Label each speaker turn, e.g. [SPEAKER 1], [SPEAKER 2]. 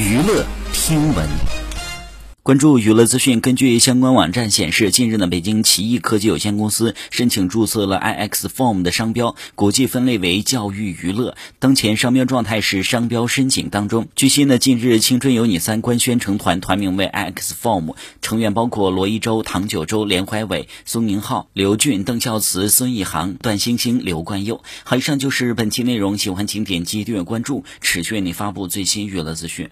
[SPEAKER 1] 娱乐听闻。关注娱乐资讯，根据相关网站显示，近日呢，北京奇异科技有限公司申请注册了 iX Form 的商标，国际分类为教育娱乐。当前商标状态是商标申请当中。据悉呢，近日《青春有你三》官宣成团，团名为 iX Form，成员包括罗一舟、唐九洲、连怀伟、苏宁浩、刘俊、邓孝慈、孙一航、段星星、刘冠佑。好，以上就是本期内容，喜欢请点击订阅关注，持续为你发布最新娱乐资讯。